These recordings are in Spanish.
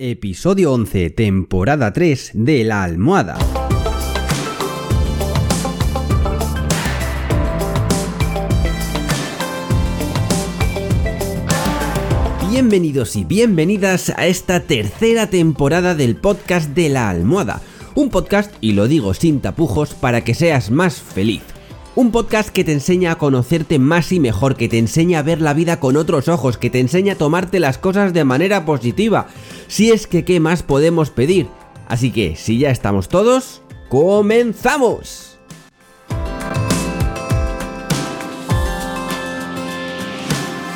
Episodio 11, temporada 3 de La Almohada. Bienvenidos y bienvenidas a esta tercera temporada del podcast de La Almohada. Un podcast, y lo digo sin tapujos, para que seas más feliz. Un podcast que te enseña a conocerte más y mejor, que te enseña a ver la vida con otros ojos, que te enseña a tomarte las cosas de manera positiva. Si es que, ¿qué más podemos pedir? Así que, si ya estamos todos, ¡comenzamos!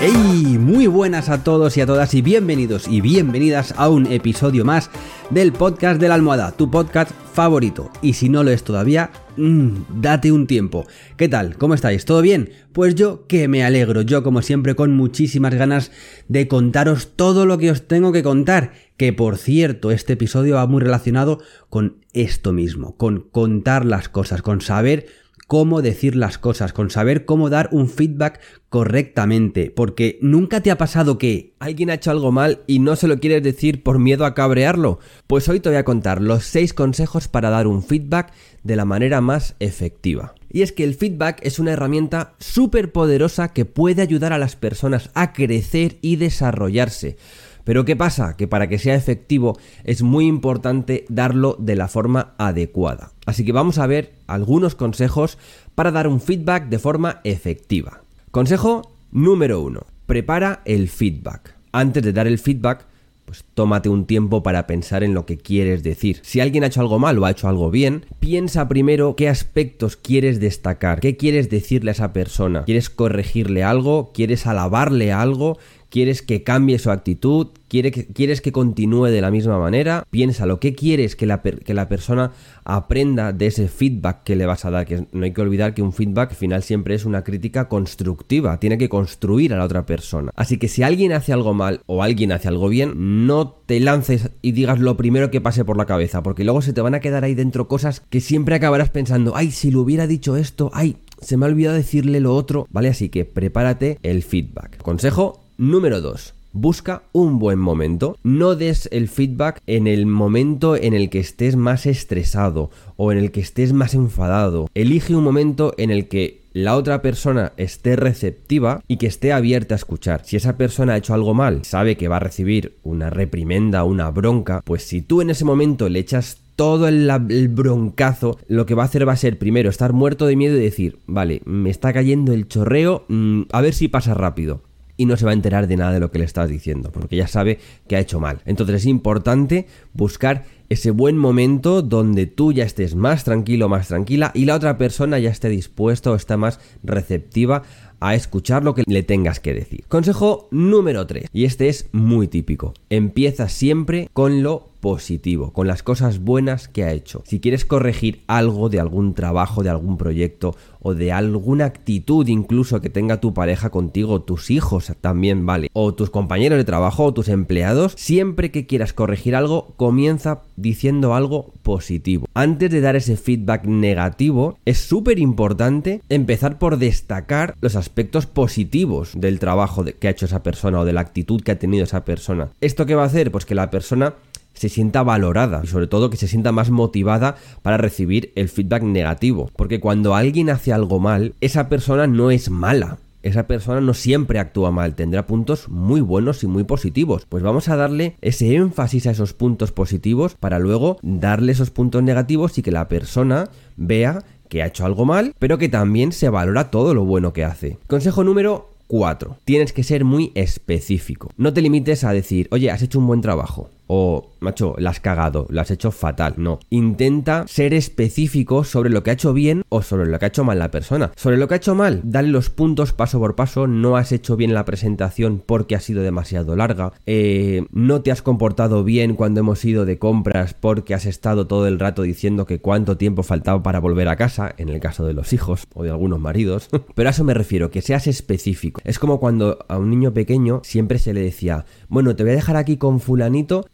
¡Hey! Muy buenas a todos y a todas y bienvenidos y bienvenidas a un episodio más del podcast de la almohada, tu podcast favorito. Y si no lo es todavía, mmm, date un tiempo. ¿Qué tal? ¿Cómo estáis? ¿Todo bien? Pues yo que me alegro, yo como siempre con muchísimas ganas de contaros todo lo que os tengo que contar. Que por cierto, este episodio va muy relacionado con esto mismo, con contar las cosas, con saber cómo decir las cosas, con saber cómo dar un feedback correctamente, porque nunca te ha pasado que alguien ha hecho algo mal y no se lo quieres decir por miedo a cabrearlo. Pues hoy te voy a contar los 6 consejos para dar un feedback de la manera más efectiva. Y es que el feedback es una herramienta súper poderosa que puede ayudar a las personas a crecer y desarrollarse. Pero ¿qué pasa? Que para que sea efectivo es muy importante darlo de la forma adecuada. Así que vamos a ver algunos consejos para dar un feedback de forma efectiva. Consejo número 1. Prepara el feedback. Antes de dar el feedback, pues tómate un tiempo para pensar en lo que quieres decir. Si alguien ha hecho algo mal o ha hecho algo bien, piensa primero qué aspectos quieres destacar, qué quieres decirle a esa persona. ¿Quieres corregirle algo? ¿Quieres alabarle algo? Quieres que cambie su actitud, quieres que continúe de la misma manera, piensa lo que quieres que la, que la persona aprenda de ese feedback que le vas a dar, que no hay que olvidar que un feedback al final siempre es una crítica constructiva, tiene que construir a la otra persona. Así que si alguien hace algo mal o alguien hace algo bien, no te lances y digas lo primero que pase por la cabeza, porque luego se te van a quedar ahí dentro cosas que siempre acabarás pensando, ay, si le hubiera dicho esto, ay, se me ha olvidado decirle lo otro, ¿vale? Así que prepárate el feedback. Consejo Número 2. Busca un buen momento. No des el feedback en el momento en el que estés más estresado o en el que estés más enfadado. Elige un momento en el que la otra persona esté receptiva y que esté abierta a escuchar. Si esa persona ha hecho algo mal, sabe que va a recibir una reprimenda, una bronca, pues si tú en ese momento le echas todo el, broncazo, lo que va a hacer va a ser primero estar muerto de miedo y decir, vale, me está cayendo el chorreo, mm, a ver si pasa rápido y no se va a enterar de nada de lo que le estás diciendo, porque ya sabe que ha hecho mal. Entonces es importante buscar ese buen momento donde tú ya estés más tranquilo, más tranquila y la otra persona ya esté dispuesta o está más receptiva a escuchar lo que le tengas que decir. Consejo número 3, y este es muy típico. Empieza siempre con lo positivo, con las cosas buenas que ha hecho. Si quieres corregir algo de algún trabajo, de algún proyecto o de alguna actitud incluso que tenga tu pareja contigo, tus hijos también vale, o tus compañeros de trabajo o tus empleados, siempre que quieras corregir algo, comienza diciendo algo positivo. Antes de dar ese feedback negativo, es súper importante empezar por destacar los aspectos positivos del trabajo que ha hecho esa persona o de la actitud que ha tenido esa persona. ¿Esto qué va a hacer? Pues que la persona se sienta valorada y sobre todo que se sienta más motivada para recibir el feedback negativo. Porque cuando alguien hace algo mal, esa persona no es mala. Esa persona no siempre actúa mal, tendrá puntos muy buenos y muy positivos. Pues vamos a darle ese énfasis a esos puntos positivos para luego darle esos puntos negativos y que la persona vea que ha hecho algo mal, pero que también se valora todo lo bueno que hace. Consejo número 4. Tienes que ser muy específico. No te limites a decir, oye, has hecho un buen trabajo o, macho, la has cagado, lo has hecho fatal. No. Intenta ser específico sobre lo que ha hecho bien o sobre lo que ha hecho mal la persona. Sobre lo que ha hecho mal, dale los puntos paso por paso. No has hecho bien la presentación porque ha sido demasiado larga. Eh, no te has comportado bien cuando hemos ido de compras porque has estado todo el rato diciendo que cuánto tiempo faltaba para volver a casa, en el caso de los hijos o de algunos maridos. Pero a eso me refiero, que seas específico. Es como cuando a un niño pequeño siempre se le decía, bueno, te voy a dejar aquí con fulanito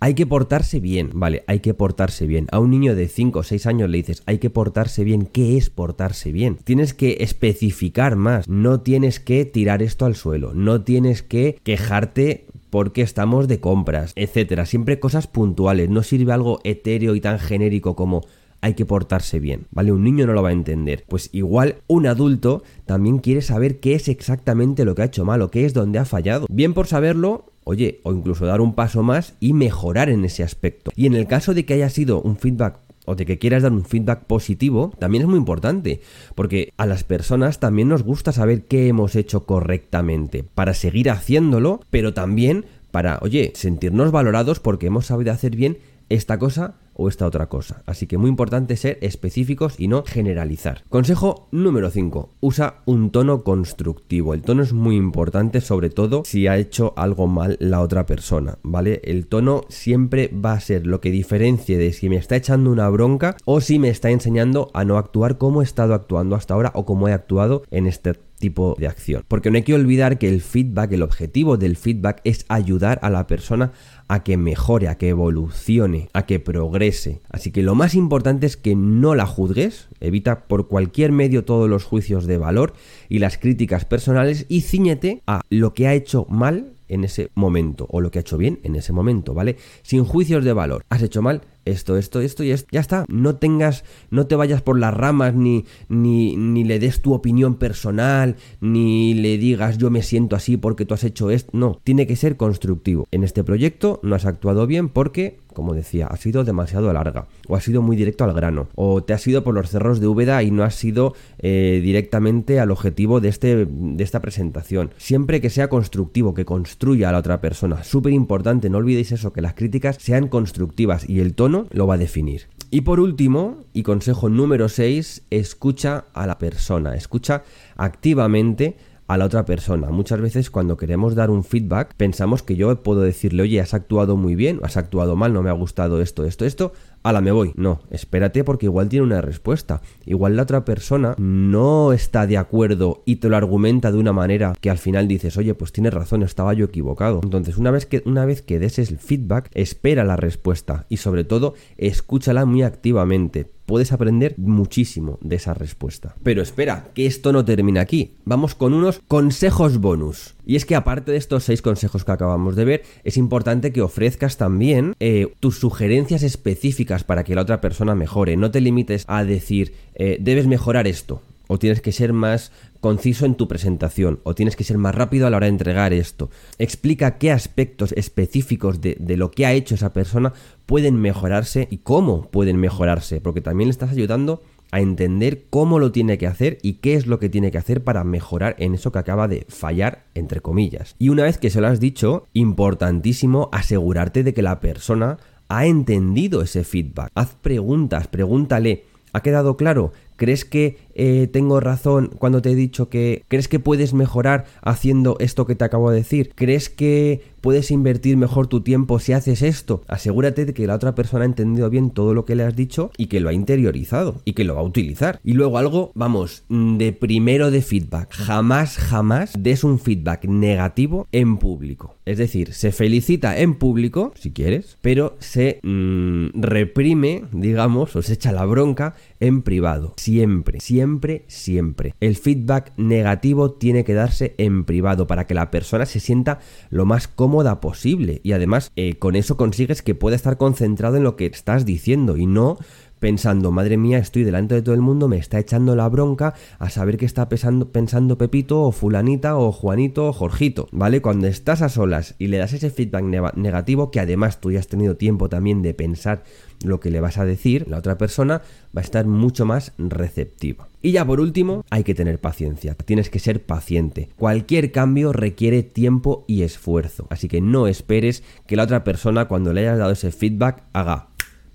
hay que portarse bien, vale, hay que portarse bien. A un niño de 5 o 6 años le dices, hay que portarse bien. ¿Qué es portarse bien? Tienes que especificar más, no tienes que tirar esto al suelo, no tienes que quejarte porque estamos de compras, etcétera. Siempre cosas puntuales, no sirve algo etéreo y tan genérico como hay que portarse bien, ¿vale? Un niño no lo va a entender. Pues igual un adulto también quiere saber qué es exactamente lo que ha hecho mal o qué es donde ha fallado. Bien por saberlo, oye, o incluso dar un paso más y mejorar en ese aspecto. Y en el caso de que haya sido un feedback o de que quieras dar un feedback positivo, también es muy importante, porque a las personas también nos gusta saber qué hemos hecho correctamente, para seguir haciéndolo, pero también para, oye, sentirnos valorados porque hemos sabido hacer bien esta cosa o esta otra cosa. Así que muy importante ser específicos y no generalizar. Consejo número 5. Usa un tono constructivo. El tono es muy importante, sobre todo si ha hecho algo mal la otra persona, ¿vale? El tono siempre va a ser lo que diferencie de si me está echando una bronca o si me está enseñando a no actuar como he estado actuando hasta ahora o como he actuado en este tipo de acción. Porque no hay que olvidar que el feedback, el objetivo del feedback es ayudar a la persona a que mejore, a que evolucione, a que progrese. Así que lo más importante es que no la juzgues, evita por cualquier medio todos los juicios de valor y las críticas personales y ciñete a lo que ha hecho mal en ese momento o lo que ha hecho bien en ese momento, ¿vale? Sin juicios de valor. ¿Has hecho mal? Esto, esto, esto y esto. Ya está. No tengas, no te vayas por las ramas, ni, ni, ni le des tu opinión personal, ni le digas yo me siento así porque tú has hecho esto. No, tiene que ser constructivo. En este proyecto no has actuado bien porque como decía, ha sido demasiado larga, o ha sido muy directo al grano, o te has ido por los cerros de Úbeda y no has ido eh, directamente al objetivo de, este, de esta presentación. Siempre que sea constructivo, que construya a la otra persona. Súper importante, no olvidéis eso, que las críticas sean constructivas y el tono lo va a definir. Y por último, y consejo número 6, escucha a la persona, escucha activamente a la otra persona. Muchas veces cuando queremos dar un feedback pensamos que yo puedo decirle, oye, has actuado muy bien, has actuado mal, no me ha gustado esto, esto, esto, ala, me voy. No, espérate porque igual tiene una respuesta. Igual la otra persona no está de acuerdo y te lo argumenta de una manera que al final dices, oye, pues tienes razón, estaba yo equivocado. Entonces, una vez que, una vez que des el feedback, espera la respuesta y sobre todo, escúchala muy activamente puedes aprender muchísimo de esa respuesta. Pero espera, que esto no termina aquí. Vamos con unos consejos bonus. Y es que aparte de estos seis consejos que acabamos de ver, es importante que ofrezcas también eh, tus sugerencias específicas para que la otra persona mejore. No te limites a decir, eh, debes mejorar esto. O tienes que ser más conciso en tu presentación. O tienes que ser más rápido a la hora de entregar esto. Explica qué aspectos específicos de, lo que ha hecho esa persona pueden mejorarse y cómo pueden mejorarse. Porque también le estás ayudando a entender cómo lo tiene que hacer y qué es lo que tiene que hacer para mejorar en eso que acaba de fallar, entre comillas. Y una vez que se lo has dicho, importantísimo asegurarte de que la persona ha entendido ese feedback. Haz preguntas, pregúntale, ¿ha quedado claro? ¿Crees que eh, tengo razón cuando te he dicho que crees que puedes mejorar haciendo esto que te acabo de decir? ¿Crees que puedes invertir mejor tu tiempo si haces esto? Asegúrate de que la otra persona ha entendido bien todo lo que le has dicho y que lo ha interiorizado y que lo va a utilizar. Y luego algo, vamos, de primero de feedback. Jamás, jamás des un feedback negativo en público. Es decir, se felicita en público, si quieres, pero se mm, reprime, digamos, o se echa la bronca en privado. Siempre, siempre, siempre. El feedback negativo tiene que darse en privado para que la persona se sienta lo más cómoda posible. Y además, eh, con eso consigues que pueda estar concentrado en lo que estás diciendo y no pensando, madre mía, estoy delante de todo el mundo, me está echando la bronca a saber qué está pensando, Pepito o fulanita o Juanito o Jorgito, ¿vale? Cuando estás a solas y le das ese feedback negativo, que además tú ya has tenido tiempo también de pensar lo que le vas a decir, la otra persona va a estar mucho más receptiva. Y ya por último, hay que tener paciencia, tienes que ser paciente. Cualquier cambio requiere tiempo y esfuerzo, así que no esperes que la otra persona cuando le hayas dado ese feedback haga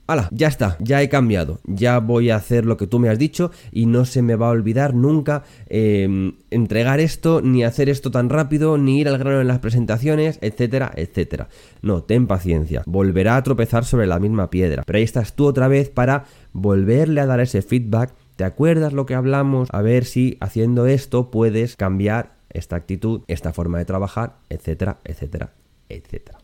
¡Hala! Ya está, ya he cambiado, ya voy a hacer lo que tú me has dicho y no se me va a olvidar nunca em, entregar esto, ni hacer esto tan rápido, ni ir al grano en las presentaciones, etcétera, etcétera. No, ten paciencia, volverá a tropezar sobre la misma piedra, pero ahí estás tú otra vez para volverle a dar ese feedback. ¿Te acuerdas lo que hablamos? A ver si haciendo esto puedes cambiar esta actitud, esta forma de trabajar, etcétera, etcétera, etcétera.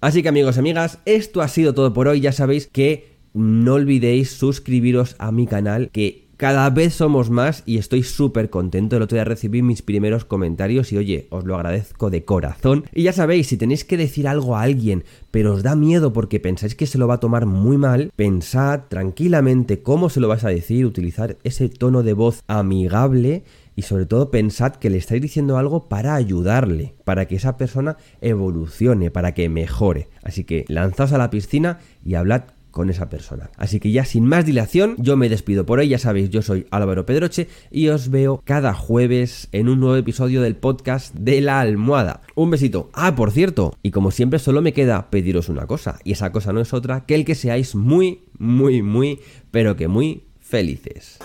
Así que amigos y amigas, esto ha sido todo por hoy. Ya sabéis que no olvidéis suscribiros a mi canal, que cada vez somos más y estoy súper contento. El otro día recibí mis primeros comentarios y oye, os lo agradezco de corazón. Y ya sabéis, si tenéis que decir algo a alguien, pero os da miedo porque pensáis que se lo va a tomar muy mal, pensad tranquilamente cómo se lo vais a decir, utilizar ese tono de voz amigable y sobre todo pensad que le estáis diciendo algo para ayudarle, para que esa persona evolucione, para que mejore. Así que lanzaos a la piscina y hablad con esa persona. Así que ya sin más dilación, yo me despido por hoy, ya sabéis, yo soy Álvaro Pedroche y os veo cada jueves en un nuevo episodio del podcast de la almohada. Un besito. Ah, por cierto, y como siempre solo me queda pediros una cosa, y esa cosa no es otra que el que seáis muy, muy, muy, pero que muy felices.